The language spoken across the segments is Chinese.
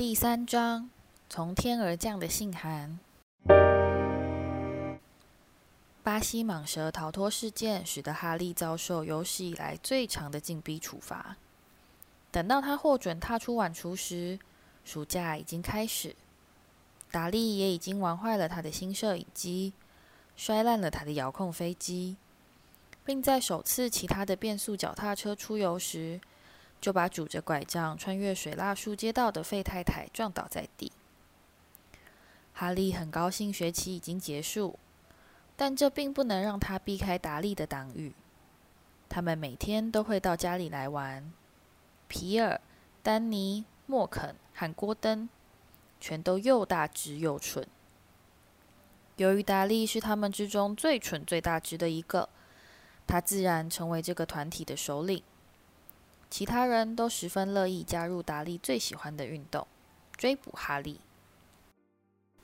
第三章，从天而降的信函。巴西蟒蛇逃脱事件使得哈利遭受有史以来最长的禁闭处罚。等到他获准踏出晚厨时，暑假已经开始。达利也已经玩坏了他的新摄影机，摔烂了他的遥控飞机，并在首次骑他的变速脚踏车出游时，就把拄着拐杖穿越水蜡树街道的费太太撞倒在地。哈利很高兴学期已经结束，但这并不能让他避开达利的党羽。他们每天都会到家里来玩。皮尔、丹尼、莫肯和郭登，全都又大只又蠢。由于达利是他们之中最蠢、最大只的一个，他自然成为这个团体的首领。其他人都十分乐意加入达利最喜欢的运动——追捕哈利。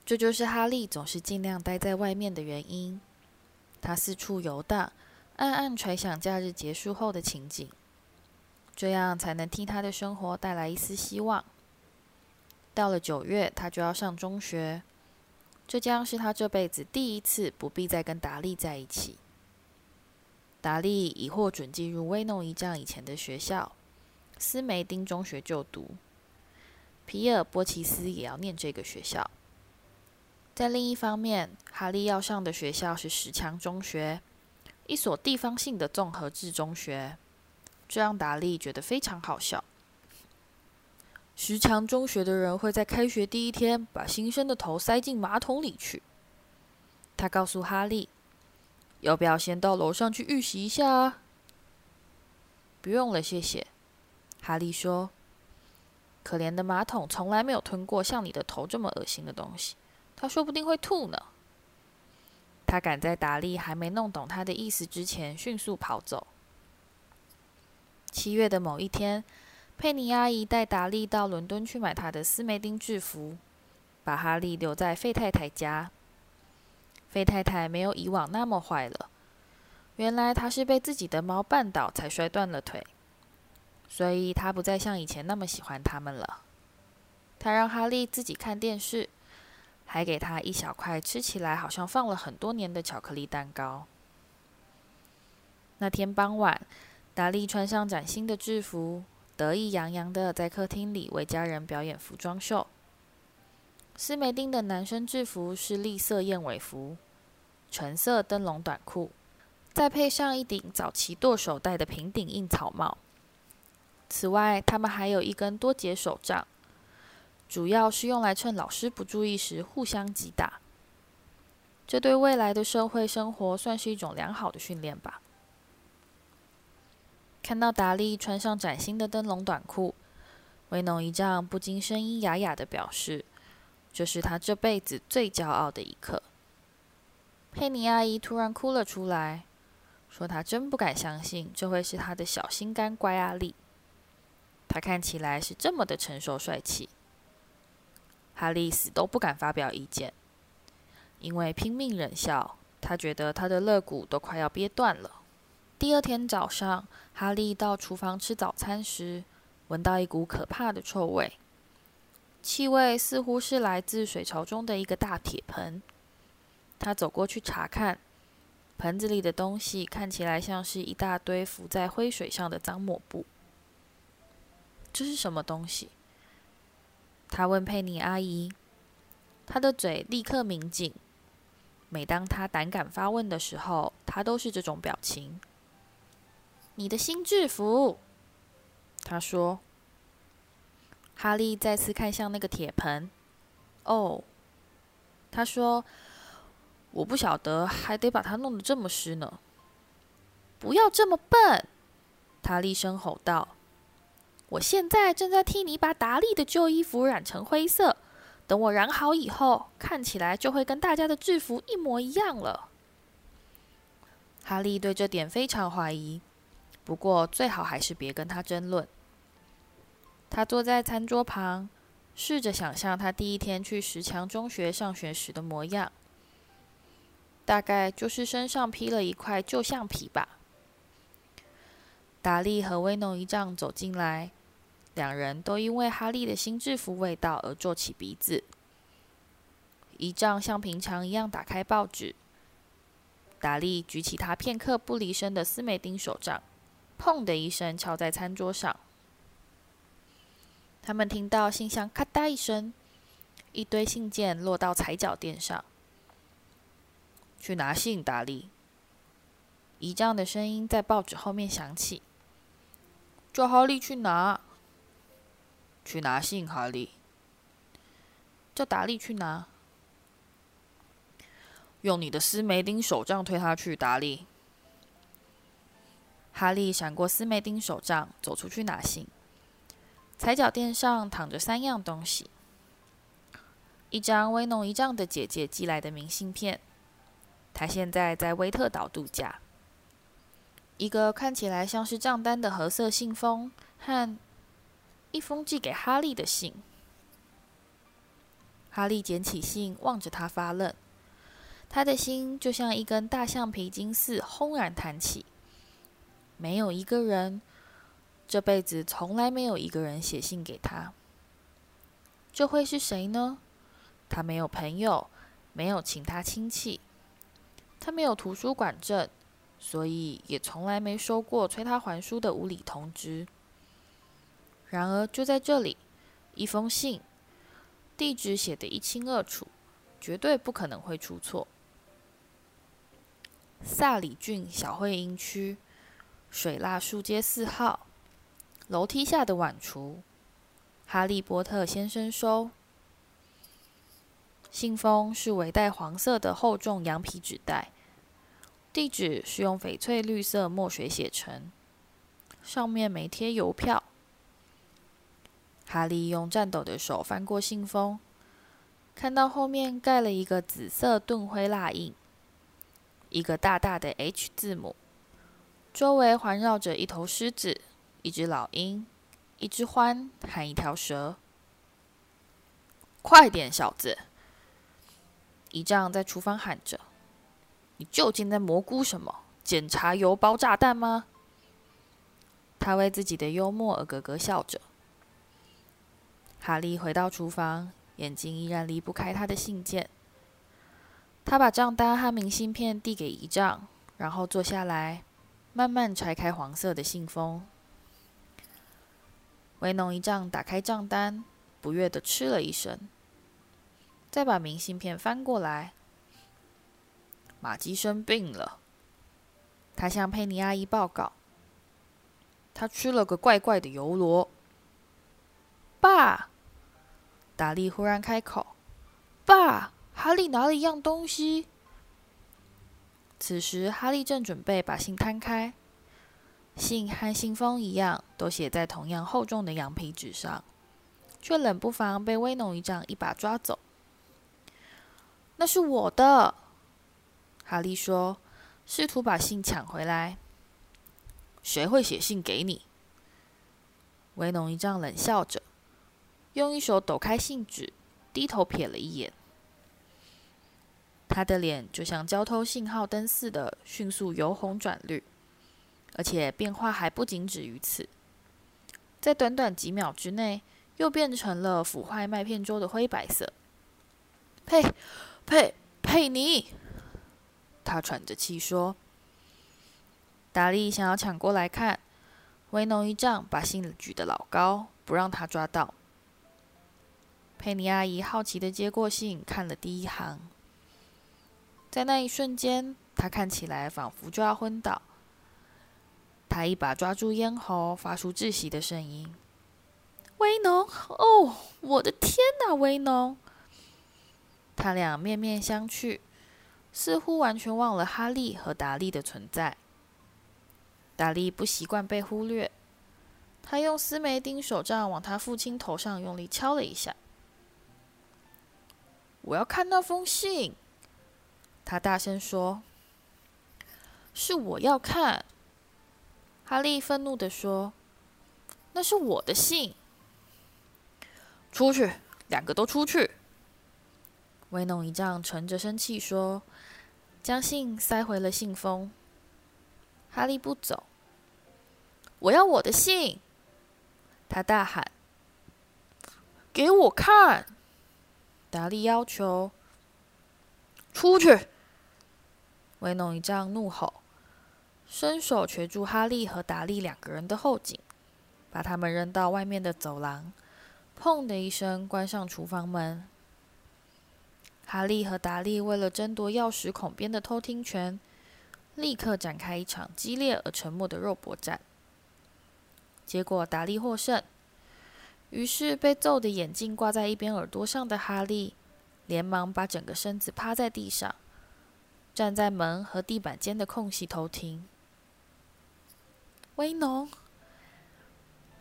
这就是哈利总是尽量待在外面的原因。他四处游荡，暗暗揣想假日结束后的情景，这样才能替他的生活带来一丝希望。到了九月，他就要上中学，这将是他这辈子第一次不必再跟达利在一起。达利已获准进入威诺一丈以前的学校。斯梅丁中学就读，皮尔波奇斯也要念这个学校。在另一方面，哈利要上的学校是石墙中学，一所地方性的综合制中学，这让达利觉得非常好笑。石墙中学的人会在开学第一天把新生的头塞进马桶里去。他告诉哈利：“要不要先到楼上去预习一下啊？”“不用了，谢谢。”哈利说：“可怜的马桶从来没有吞过像你的头这么恶心的东西，他说不定会吐呢。”他赶在达利还没弄懂他的意思之前迅速跑走。七月的某一天，佩妮阿姨带达利到伦敦去买他的斯梅丁制服，把哈利留在费太太家。费太太没有以往那么坏了，原来她是被自己的猫绊倒才摔断了腿。所以他不再像以前那么喜欢他们了。他让哈利自己看电视，还给他一小块吃起来好像放了很多年的巧克力蛋糕。那天傍晚，达利穿上崭新的制服，得意洋洋地在客厅里为家人表演服装秀。斯梅丁的男生制服是栗色燕尾服，橙色灯笼短裤，再配上一顶早期剁手戴的平顶硬草帽。此外，他们还有一根多节手杖，主要是用来趁老师不注意时互相击打。这对未来的社会生活算是一种良好的训练吧。看到达利穿上崭新的灯笼短裤，威农一丈不禁声音哑哑地表示：“这是他这辈子最骄傲的一刻。”佩妮阿姨突然哭了出来，说：“她真不敢相信这会是她的小心肝乖阿力。”他看起来是这么的成熟帅气，哈利死都不敢发表意见，因为拼命忍笑，他觉得他的肋骨都快要憋断了。第二天早上，哈利到厨房吃早餐时，闻到一股可怕的臭味，气味似乎是来自水槽中的一个大铁盆。他走过去查看，盆子里的东西看起来像是一大堆浮在灰水上的脏抹布。这是什么东西？他问佩妮阿姨。他的嘴立刻抿紧。每当他胆敢发问的时候，他都是这种表情。你的新制服，他说。哈利再次看向那个铁盆。哦，他说，我不晓得，还得把它弄得这么湿呢。不要这么笨！他厉声吼道。我现在正在替你把达利的旧衣服染成灰色，等我染好以后，看起来就会跟大家的制服一模一样了。哈利对这点非常怀疑，不过最好还是别跟他争论。他坐在餐桌旁，试着想象他第一天去石墙中学上学时的模样，大概就是身上披了一块旧橡皮吧。达利和威农一丈走进来。两人都因为哈利的新制服味道而皱起鼻子。姨丈像平常一样打开报纸。达利举起他片刻不离身的斯梅丁手杖，砰的一声敲在餐桌上。他们听到信箱咔嗒一声，一堆信件落到踩脚垫上。去拿信，达利。姨丈的声音在报纸后面响起。叫哈利去拿。去拿信，哈利。叫达利去拿。用你的斯梅丁手杖推他去，达利。哈利闪过斯梅丁手杖，走出去拿信。踩脚垫上躺着三样东西：一张威农一丈的姐姐寄来的明信片，她现在在威特岛度假；一个看起来像是账单的褐色信封，和一封寄给哈利的信。哈利捡起信，望着他发愣。他的心就像一根大橡皮筋似轰然弹起。没有一个人，这辈子从来没有一个人写信给他。这会是谁呢？他没有朋友，没有请他亲戚，他没有图书馆证，所以也从来没收过催他还书的无理通知。然而，就在这里，一封信，地址写得一清二楚，绝对不可能会出错。萨里郡小会阴区，水蜡树街四号，楼梯下的晚厨，哈利波特先生收。信封是围带黄色的厚重羊皮纸袋，地址是用翡翠绿色墨水写成，上面没贴邮票。哈利用颤抖的手翻过信封，看到后面盖了一个紫色盾徽蜡印。一个大大的 H 字母，周围环绕着一头狮子、一只老鹰、一只獾和一条蛇。快点，小子！姨丈在厨房喊着：“你究竟在蘑菇什么？检查邮包炸弹吗？”他为自己的幽默而咯咯笑着。哈利回到厨房，眼睛依然离不开他的信件。他把账单和明信片递给姨丈，然后坐下来，慢慢拆开黄色的信封。威农姨丈打开账单，不悦地嗤了一声，再把明信片翻过来。玛姬生病了，他向佩妮阿姨报告。他吃了个怪怪的油螺。爸，达利忽然开口，爸。哈利拿了一样东西。此时，哈利正准备把信摊开，信和信封一样，都写在同样厚重的羊皮纸上，却冷不防被威农姨丈一把抓走。“那是我的。”哈利说，试图把信抢回来。“谁会写信给你？”威农一丈冷笑着，用一手抖开信纸，低头瞥了一眼。他的脸就像交通信号灯似的，迅速由红转绿，而且变化还不仅止于此。在短短几秒之内，又变成了腐坏麦片粥的灰白色。佩佩佩妮，他喘着气说：“达利想要抢过来看，威农一丈把信举得老高，不让他抓到。”佩妮阿姨好奇地接过信，看了第一行。在那一瞬间，她看起来仿佛就要昏倒。她一把抓住咽喉，发出窒息的声音：“威农！哦，我的天哪，威农！”他俩面面相觑，似乎完全忘了哈利和达利的存在。达利不习惯被忽略，他用斯梅丁手杖往他父亲头上用力敲了一下。“我要看那封信。”他大声说：“是我要看。”哈利愤怒地说：“那是我的信。”出去，两个都出去！威农姨丈沉着声气说，将信塞回了信封。哈利不走，我要我的信！他大喊：“给我看！”达利要求：“出去！”威农一丈怒吼，伸手攫住哈利和达利两个人的后颈，把他们扔到外面的走廊，砰的一声关上厨房门。哈利和达利为了争夺钥匙孔边的偷听权，立刻展开一场激烈而沉默的肉搏战。结果达利获胜，于是被揍的眼镜挂在一边耳朵上的哈利，连忙把整个身子趴在地上，站在门和地板间的空隙偷听。威农，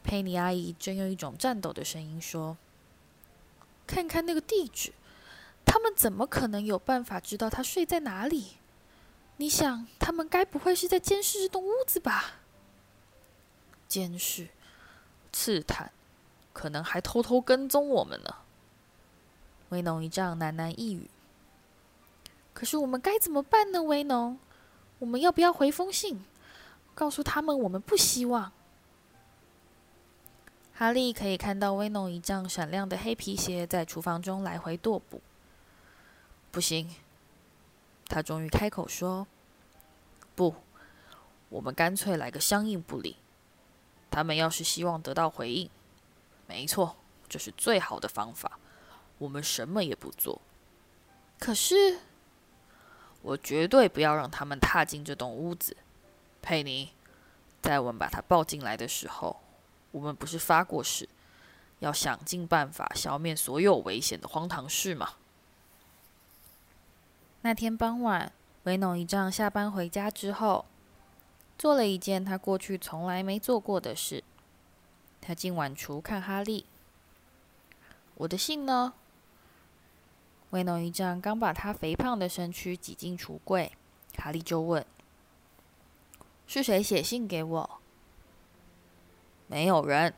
佩妮阿姨正用一种颤抖的声音说：“看看那个地址。”他们怎么可能有办法知道他睡在哪里？你想，他们该不会是在监视这栋屋子吧？监视、刺探，可能还偷偷跟踪我们呢。威农一丈喃喃一语。可是我们该怎么办呢？威农，我们要不要回封信，告诉他们我们不希望？哈利可以看到威农一丈闪亮的黑皮鞋在厨房中来回踱步。不行，他终于开口说：“不，我们干脆来个相应不理。他们要是希望得到回应，没错，这是最好的方法。我们什么也不做。可是，我绝对不要让他们踏进这栋屋子。佩妮，在我们把他抱进来的时候，我们不是发过誓，要想尽办法消灭所有危险的荒唐事吗？”那天傍晚，威农一丈下班回家之后，做了一件他过去从来没做过的事。他进晚厨看哈利。我的信呢？威农一丈刚把他肥胖的身躯挤进橱柜，哈利就问：“是谁写信给我？”“没有人，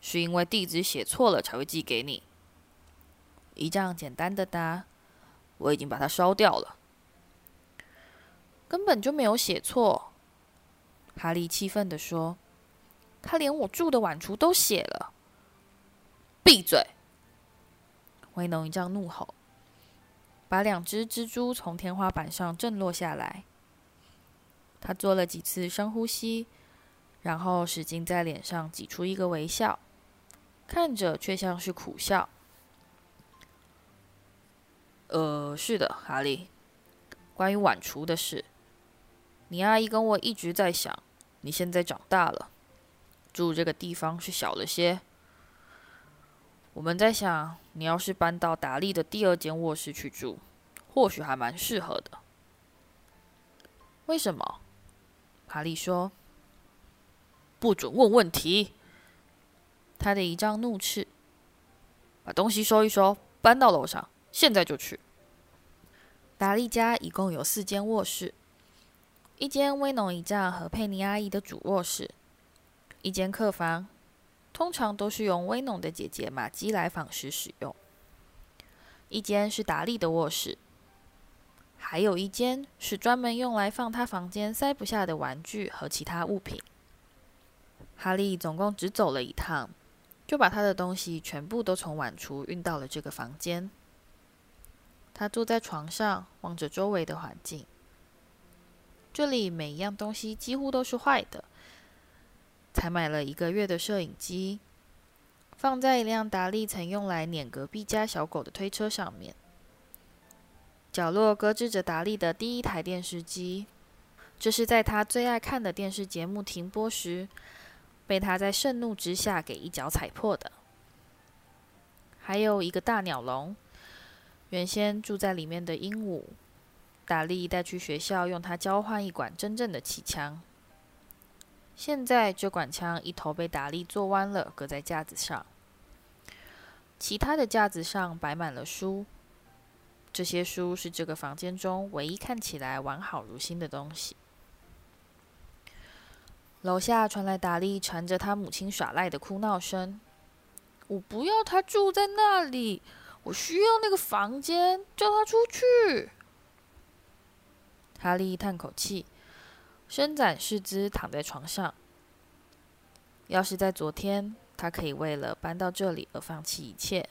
是因为地址写错了才会寄给你。”一丈简单的答。我已经把它烧掉了，根本就没有写错。哈利气愤地说：“他连我住的晚厨都写了。”闭嘴！威农一丈怒吼，把两只蜘蛛从天花板上震落下来。他做了几次深呼吸，然后使劲在脸上挤出一个微笑，看着却像是苦笑。呃，是的，哈利。关于晚厨的事，你阿姨跟我一直在想，你现在长大了，住这个地方是小了些。我们在想，你要是搬到达利的第二间卧室去住，或许还蛮适合的。为什么？哈利说：“不准问问题。”他的一丈怒斥：“把东西收一收，搬到楼上。”现在就去。达利家一共有四间卧室，一间威农一丈和佩妮阿姨的主卧室，一间客房，通常都是由威农的姐姐玛姬来访时使用；一间是达利的卧室，还有一间是专门用来放他房间塞不下的玩具和其他物品。哈利总共只走了一趟，就把他的东西全部都从晚厨运到了这个房间。他坐在床上，望着周围的环境。这里每一样东西几乎都是坏的。才买了一个月的摄影机，放在一辆达利曾用来撵隔壁家小狗的推车上面。角落搁置着达利的第一台电视机，这是在他最爱看的电视节目停播时，被他在盛怒之下给一脚踩破的。还有一个大鸟笼。原先住在里面的鹦鹉，达利带去学校用它交换一管真正的气枪。现在这管枪一头被达利做弯了，搁在架子上。其他的架子上摆满了书，这些书是这个房间中唯一看起来完好如新的东西。楼下传来达利缠着他母亲耍赖的哭闹声：“我不要他住在那里。”我需要那个房间，叫他出去。哈利叹口气，伸展四肢躺在床上。要是在昨天，他可以为了搬到这里而放弃一切。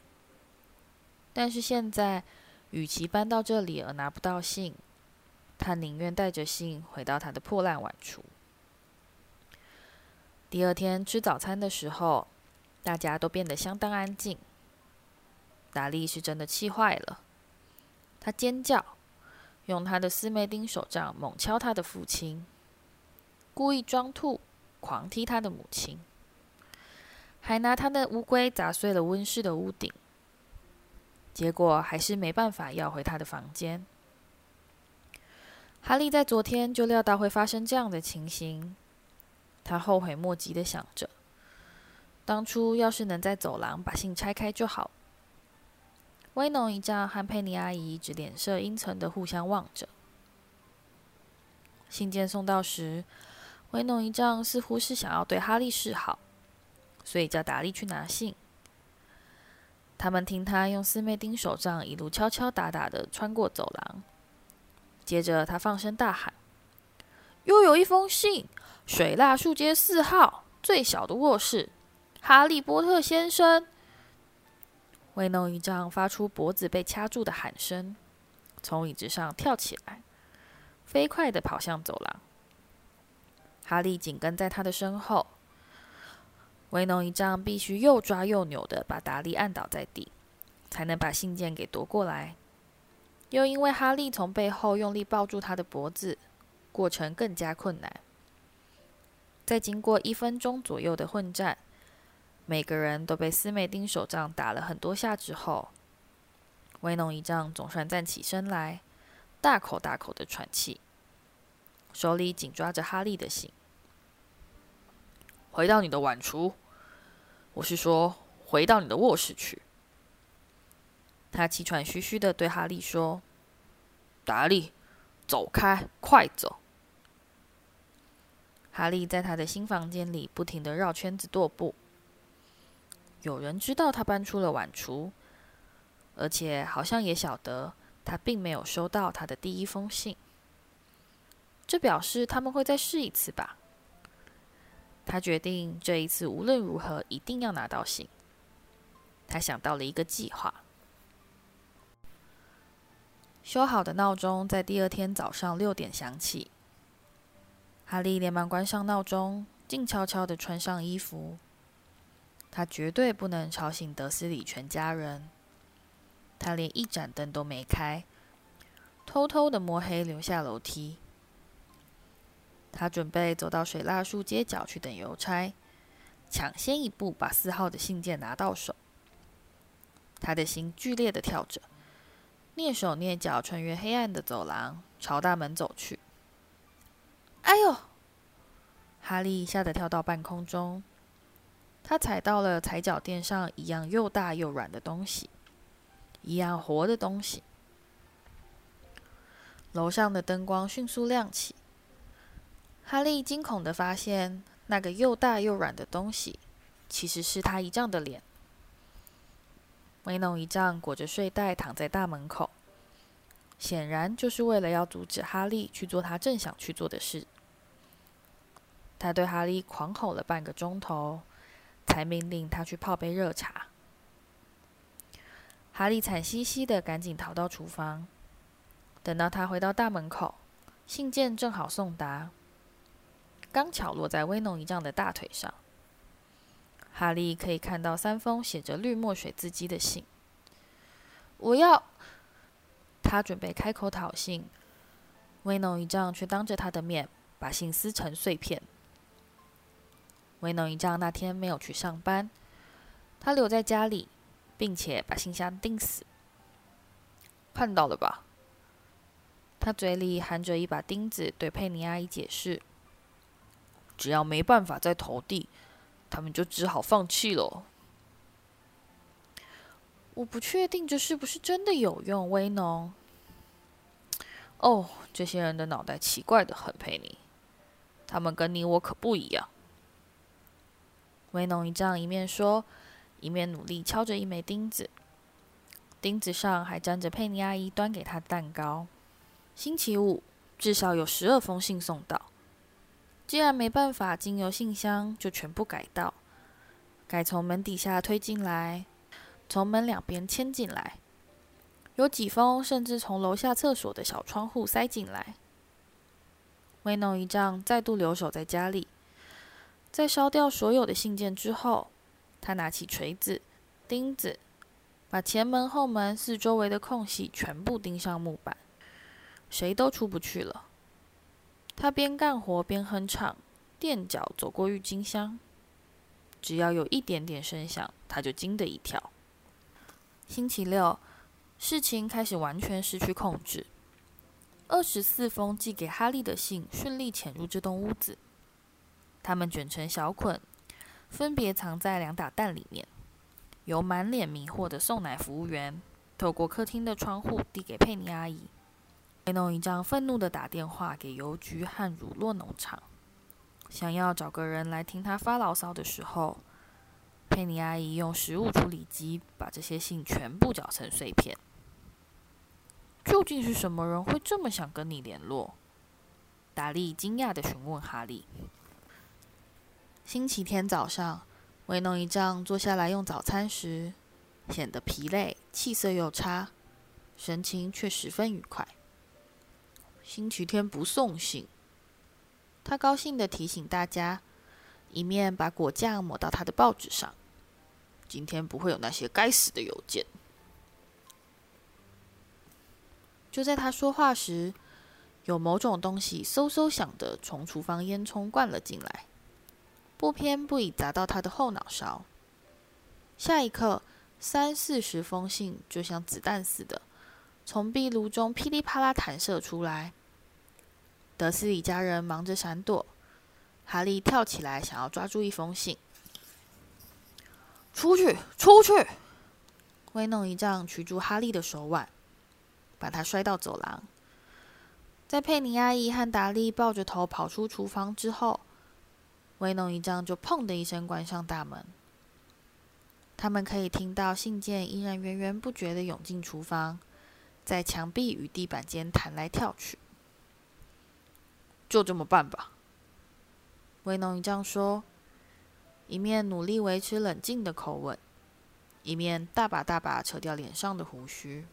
但是现在，与其搬到这里而拿不到信，他宁愿带着信回到他的破烂碗橱。第二天吃早餐的时候，大家都变得相当安静。达利是真的气坏了，他尖叫，用他的斯梅丁手杖猛敲他的父亲，故意装吐，狂踢他的母亲，还拿他的乌龟砸碎了温室的屋顶。结果还是没办法要回他的房间。哈利在昨天就料到会发生这样的情形，他后悔莫及的想着，当初要是能在走廊把信拆开就好。威农姨丈和佩妮阿姨只脸色阴沉的互相望着。信件送到时，威农一丈似乎是想要对哈利示好，所以叫达利去拿信。他们听他用斯内丁手杖一路敲敲打打的穿过走廊，接着他放声大喊：“又有一封信！水蜡树街四号最小的卧室，哈利波特先生。”威农一丈发出脖子被掐住的喊声，从椅子上跳起来，飞快的跑向走廊。哈利紧跟在他的身后。威农姨丈必须又抓又扭的把达利按倒在地，才能把信件给夺过来。又因为哈利从背后用力抱住他的脖子，过程更加困难。在经过一分钟左右的混战，每个人都被斯梅丁手杖打了很多下之后，威农姨丈总算站起身来，大口大口的喘气，手里紧抓着哈利的信。回到你的碗橱，我是说，回到你的卧室去。他气喘吁吁的对哈利说：“达利，走开，快走！”哈利在他的新房间里不停的绕圈子踱步。有人知道他搬出了碗橱，而且好像也晓得他并没有收到他的第一封信。这表示他们会再试一次吧。他决定这一次无论如何一定要拿到信。他想到了一个计划。修好的闹钟在第二天早上六点响起。哈利连忙关上闹钟，静悄悄地穿上衣服。他绝对不能吵醒德斯里全家人。他连一盏灯都没开，偷偷的摸黑留下楼梯。他准备走到水蜡树街角去等邮差，抢先一步把四号的信件拿到手。他的心剧烈的跳着，蹑手蹑脚穿越黑暗的走廊，朝大门走去。哎呦！哈利吓得跳到半空中，他踩到了踩脚垫上一样又大又软的东西，一样活的东西。楼上的灯光迅速亮起。哈利惊恐地发现，那个又大又软的东西，其实是他姨丈的脸。威农姨丈裹着睡袋躺在大门口，显然就是为了要阻止哈利去做他正想去做的事。他对哈利狂吼了半个钟头，才命令他去泡杯热茶。哈利惨兮兮的赶紧逃到厨房。等到他回到大门口，信件正好送达。刚巧落在威农一丈的大腿上，哈利可以看到三封写着绿墨水字迹的信。我要，他准备开口讨信，威农一丈却当着他的面把信撕成碎片。威农一丈那天没有去上班，他留在家里，并且把信箱钉死。看到了吧？他嘴里含着一把钉子，对佩妮阿姨解释。只要没办法再投递，他们就只好放弃了。我不确定这是不是真的有用，威农。哦，这些人的脑袋奇怪的很，佩妮。他们跟你我可不一样。威农一丈一面说，一面努力敲着一枚钉子，钉子上还沾着佩妮阿姨端给他的蛋糕。星期五至少有十二封信送到。既然没办法经由信箱，就全部改道，改从门底下推进来，从门两边牵进来，有几封甚至从楼下厕所的小窗户塞进来。威农一丈再度留守在家里，在烧掉所有的信件之后，他拿起锤子、钉子，把前门、后门四周围的空隙全部钉上木板，谁都出不去了。他边干活边哼唱，垫脚走过郁金香，只要有一点点声响，他就惊得一跳。星期六，事情开始完全失去控制。二十四封寄给哈利的信顺利潜入这栋屋子，他们卷成小捆，分别藏在两打蛋里面，由满脸迷惑的送奶服务员透过客厅的窗户递给佩妮阿姨。威农一丈愤怒地打电话给邮局和乳酪农场，想要找个人来听他发牢骚的时候，佩妮阿姨用食物处理机把这些信全部搅成碎片。究竟是什么人会这么想跟你联络？达利惊讶地询问哈利。星期天早上，威农一丈坐下来用早餐时，显得疲累，气色又差，神情却十分愉快。星期天不送信，他高兴地提醒大家，一面把果酱抹到他的报纸上。今天不会有那些该死的邮件。就在他说话时，有某种东西嗖嗖响地从厨房烟囱灌了进来，不偏不倚砸到他的后脑勺。下一刻，三四十封信就像子弹似的，从壁炉中噼里啪啦弹射出来。德斯里家人忙着闪躲，哈利跳起来想要抓住一封信。出去，出去！威弄一丈取住哈利的手腕，把他摔到走廊。在佩妮阿姨和达利抱着头跑出厨房之后，威弄一丈就砰的一声关上大门。他们可以听到信件依然源源不绝地涌进厨房，在墙壁与地板间弹来跳去。就这么办吧，威农一丈说，一面努力维持冷静的口吻，一面大把大把扯掉脸上的胡须。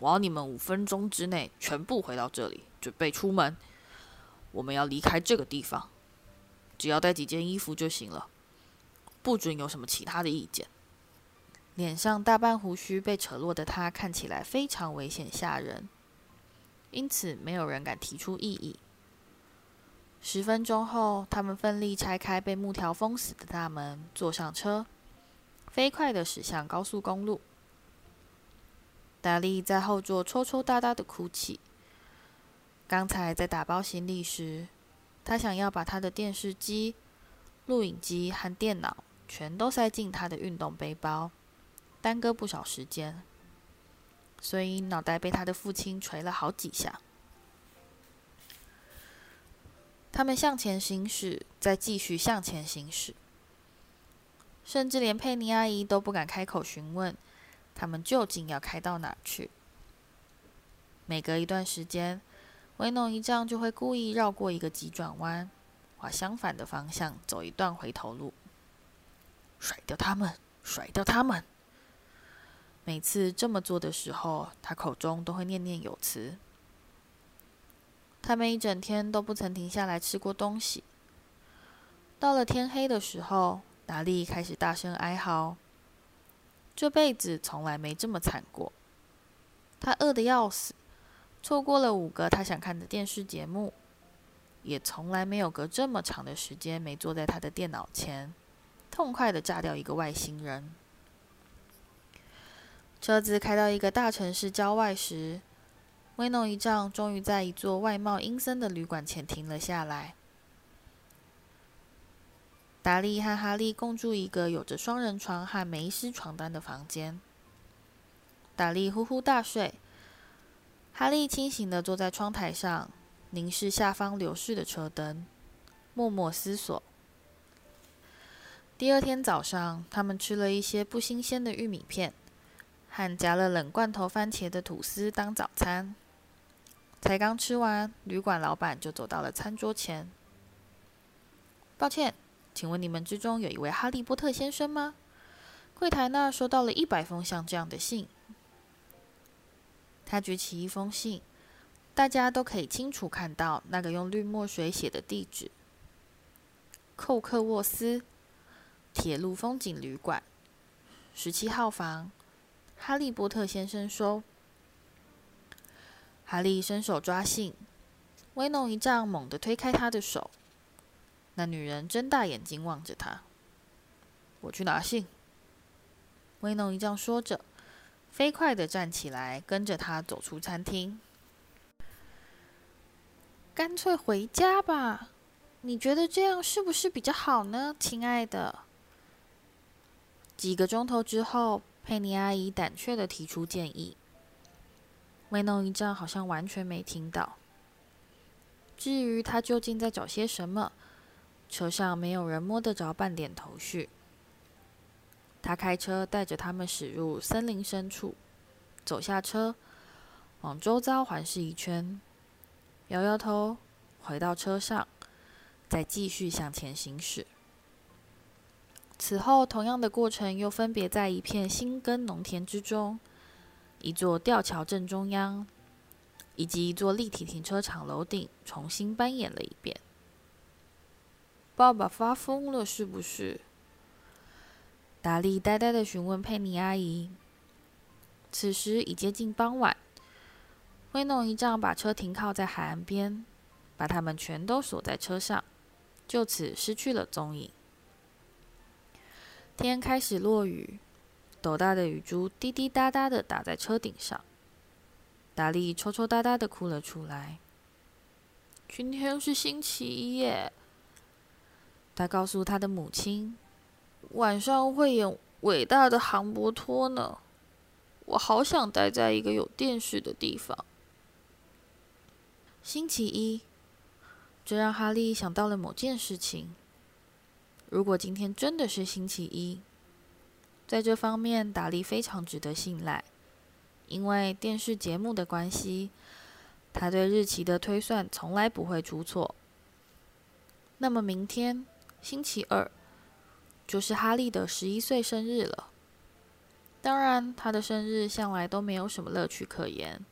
我要你们五分钟之内全部回到这里，准备出门。我们要离开这个地方，只要带几件衣服就行了，不准有什么其他的意见。脸上大半胡须被扯落的他，看起来非常危险吓人。因此，没有人敢提出异议。十分钟后，他们奋力拆开被木条封死的大门，坐上车，飞快地驶向高速公路。达利在后座抽抽搭搭的哭泣。刚才在打包行李时，他想要把他的电视机、录影机和电脑全都塞进他的运动背包，耽搁不少时间。所以脑袋被他的父亲锤了好几下。他们向前行驶，再继续向前行驶，甚至连佩妮阿姨都不敢开口询问他们究竟要开到哪去。每隔一段时间，威农一丈就会故意绕过一个急转弯，往相反的方向走一段回头路，甩掉他们，甩掉他们。每次这么做的时候，他口中都会念念有词。他们一整天都不曾停下来吃过东西。到了天黑的时候，达利开始大声哀嚎：“这辈子从来没这么惨过。”他饿得要死，错过了五个他想看的电视节目，也从来没有隔这么长的时间没坐在他的电脑前，痛快地炸掉一个外星人。车子开到一个大城市郊外时，威农一丈终于在一座外貌阴森的旅馆前停了下来。达利和哈利共住一个有着双人床和梅丝床单的房间。达利呼呼大睡，哈利清醒地坐在窗台上，凝视下方流逝的车灯，默默思索。第二天早上，他们吃了一些不新鲜的玉米片。和夹了冷罐头番茄的吐司当早餐。才刚吃完，旅馆老板就走到了餐桌前。抱歉，请问你们之中有一位哈利波特先生吗？柜台那收到了一百封像这样的信。他举起一封信，大家都可以清楚看到那个用绿墨水写的地址：寇克沃斯铁路风景旅馆，十七号房。哈利波特先生说。哈利伸手抓信，威农一丈猛地推开他的手。那女人睁大眼睛望着他。我去拿信。威农一丈说着，飞快地站起来，跟着他走出餐厅。干脆回家吧，你觉得这样是不是比较好呢，亲爱的？几个钟头之后，佩妮阿姨胆怯地提出建议。威农一丈好像完全没听到。至于他究竟在找些什么，车上没有人摸得着半点头绪。他开车带着他们驶入森林深处，走下车，往周遭环视一圈，摇摇头，回到车上，再继续向前行驶。此后，同样的过程又分别在一片新耕农田之中。一座吊桥正中央，以及一座立体停车场楼顶，重新扮演了一遍。爸爸发疯了，是不是？达利呆呆的询问佩妮阿姨。此时已接近傍晚，威农一丈把车停靠在海岸边，把他们全都锁在车上，就此失去了踪影。天开始落雨。斗大的雨珠滴滴答答的打在车顶上，达利抽抽搭搭的哭了出来。今天是星期一耶，他告诉他的母亲，晚上会演伟大的杭伯托呢。我好想待在一个有电视的地方。星期一，这让哈利想到了某件事情。如果今天真的是星期一。在这方面，达利非常值得信赖，因为电视节目的关系，他对日期的推算从来不会出错。那么明天，星期二，就是哈利的十一岁生日了。当然，他的生日向来都没有什么乐趣可言。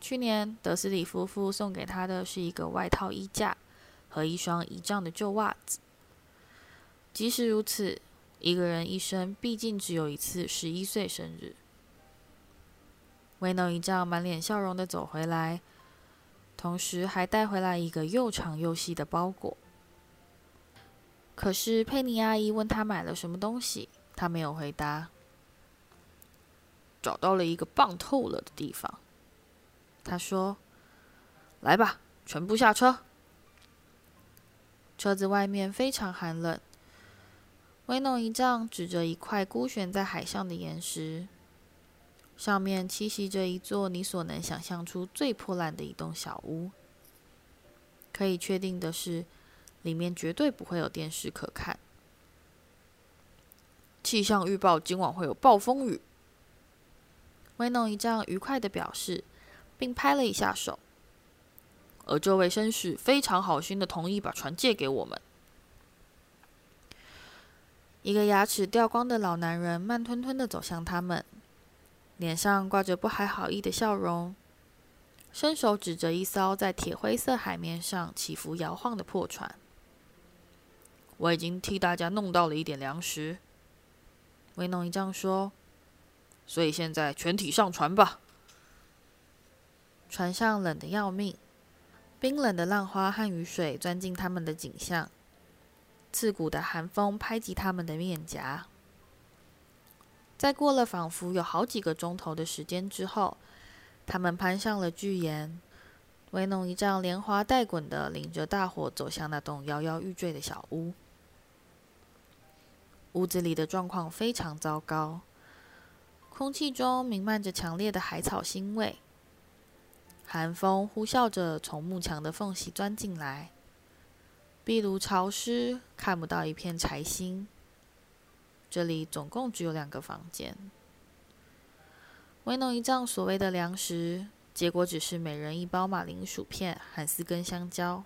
去年，德斯里夫妇送给他的是一个外套衣架和一双倚仗的旧袜子。即使如此，一个人一生毕竟只有一次十一岁生日。威农一丈满脸笑容的走回来，同时还带回来一个又长又细的包裹。可是佩妮阿姨问他买了什么东西，他没有回答。找到了一个棒透了的地方，他说：“来吧，全部下车。”车子外面非常寒冷。威农一丈指着一块孤悬在海上的岩石，上面栖息着一座你所能想象出最破烂的一栋小屋。可以确定的是，里面绝对不会有电视可看。气象预报今晚会有暴风雨。威农一丈愉快地表示，并拍了一下手。而这位绅士非常好心的同意把船借给我们。一个牙齿掉光的老男人慢吞吞地走向他们，脸上挂着不怀好意的笑容，伸手指着一艘在铁灰色海面上起伏摇晃的破船。我已经替大家弄到了一点粮食，威农一丈说，所以现在全体上船吧。船上冷得要命，冰冷的浪花和雨水钻进他们的颈项。刺骨的寒风拍击他们的面颊。在过了仿佛有好几个钟头的时间之后，他们攀上了巨岩。威农一丈连滑带滚地领着大伙走向那栋摇摇欲坠的小屋。屋子里的状况非常糟糕，空气中弥漫着强烈的海草腥味，寒风呼啸着从幕墙的缝隙钻进来。壁炉潮湿，看不到一片柴薪。这里总共只有两个房间。威农一丈所谓的粮食，结果只是每人一包马铃薯片和四根香蕉。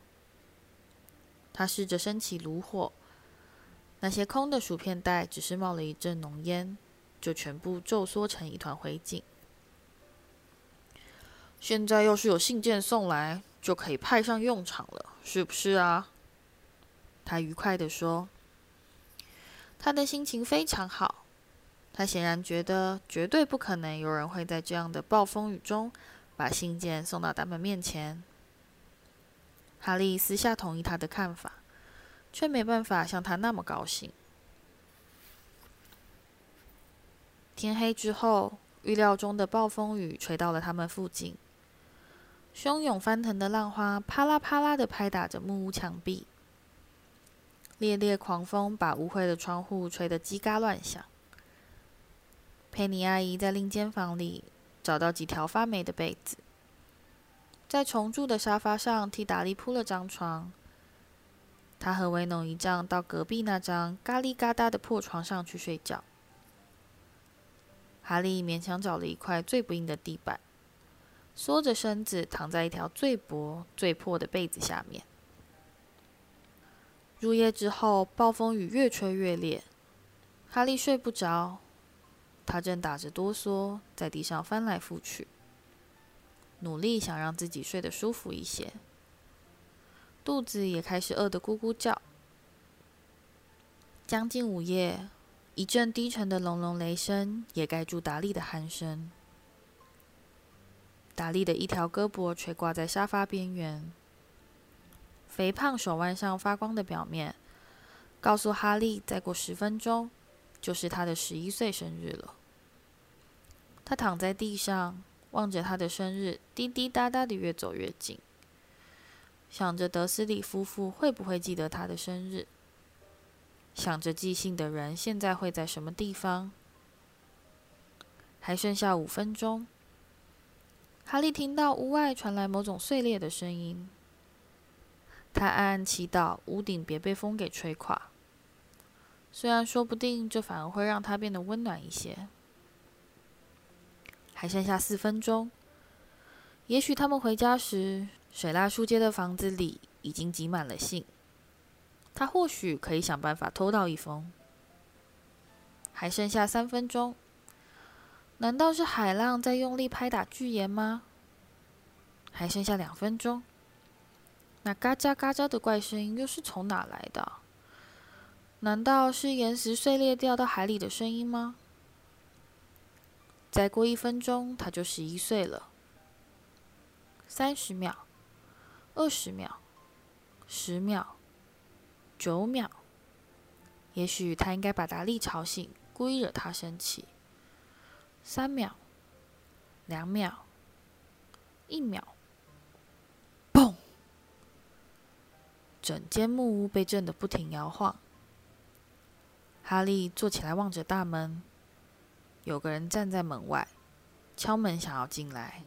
他试着升起炉火，那些空的薯片袋只是冒了一阵浓烟，就全部皱缩成一团灰烬。现在要是有信件送来，就可以派上用场了，是不是啊？他愉快地说。他的心情非常好，他显然觉得绝对不可能有人会在这样的暴风雨中把信件送到他们面前。哈利私下同意他的看法，却没办法像他那么高兴。天黑之后，预料中的暴风雨吹到了他们附近，汹涌翻腾的浪花啪啦啪啦地拍打着木屋墙壁。烈烈狂风把污秽的窗户吹得叽嘎乱响。佩妮阿姨在另间房里找到几条发霉的被子，在重蛀的沙发上替达利铺了张床。她和维农一丈到隔壁那张嘎哩嘎哒的破床上去睡觉。哈利勉强找了一块最不硬的地板，缩着身子躺在一条最薄、最破的被子下面。入夜之后，暴风雨越吹越烈，哈利睡不着。他正打着哆嗦，在地上翻来覆去，努力想让自己睡得舒服一些。肚子也开始饿得咕咕叫。将近午夜，一阵低沉的隆隆雷声也盖住达利的鼾声。达利的一条胳膊垂挂在沙发边缘。肥胖手腕上发光的表面，告诉哈利，再过十分钟就是他的十一岁生日了。他躺在地上，望着他的生日滴滴答答的越走越近，想着德斯里夫妇会不会记得他的生日，想着寄信的人现在会在什么地方。还剩下五分钟，哈利听到屋外传来某种碎裂的声音。他暗暗祈祷屋顶别被风给吹垮，虽然说不定这反而会让他变得温暖一些。还剩下四分钟，也许他们回家时，水蜡树街的房子里已经挤满了信。他或许可以想办法偷到一封。还剩下三分钟，难道是海浪在用力拍打巨岩吗？还剩下两分钟。那嘎吱嘎吱的怪声音又是从哪来的？难道是岩石碎裂掉到海里的声音吗？再过一分钟，他就十一岁了。三十秒，二十秒，十秒，九秒。也许他应该把达利吵醒，故意惹他生气。三秒，两秒，一秒。整间木屋被震得不停摇晃。哈利坐起来，望着大门，有个人站在门外，敲门想要进来。